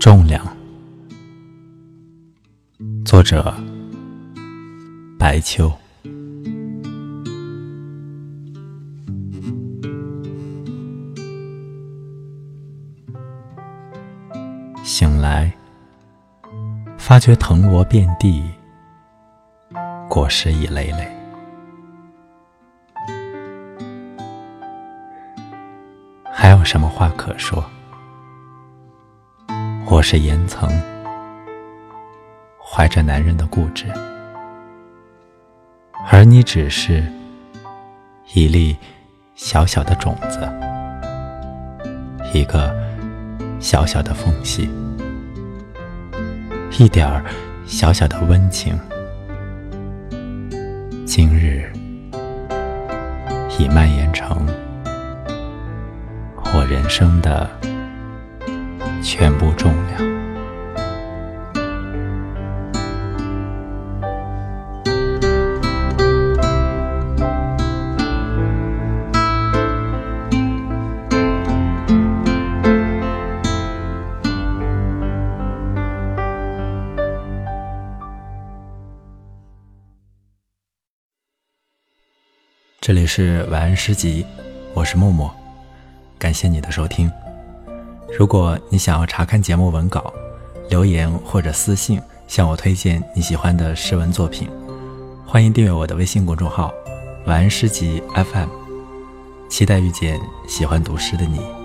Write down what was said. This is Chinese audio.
重量，作者白秋。醒来，发觉藤萝遍地，果实已累累。还有什么话可说？我是岩层，怀着男人的固执，而你只是一粒小小的种子，一个小小的缝隙，一点儿小小的温情，今日已蔓延成我人生的。全部重量。这里是晚安诗集，我是默默，感谢你的收听。如果你想要查看节目文稿，留言或者私信向我推荐你喜欢的诗文作品，欢迎订阅我的微信公众号“晚安诗集 FM”，期待遇见喜欢读诗的你。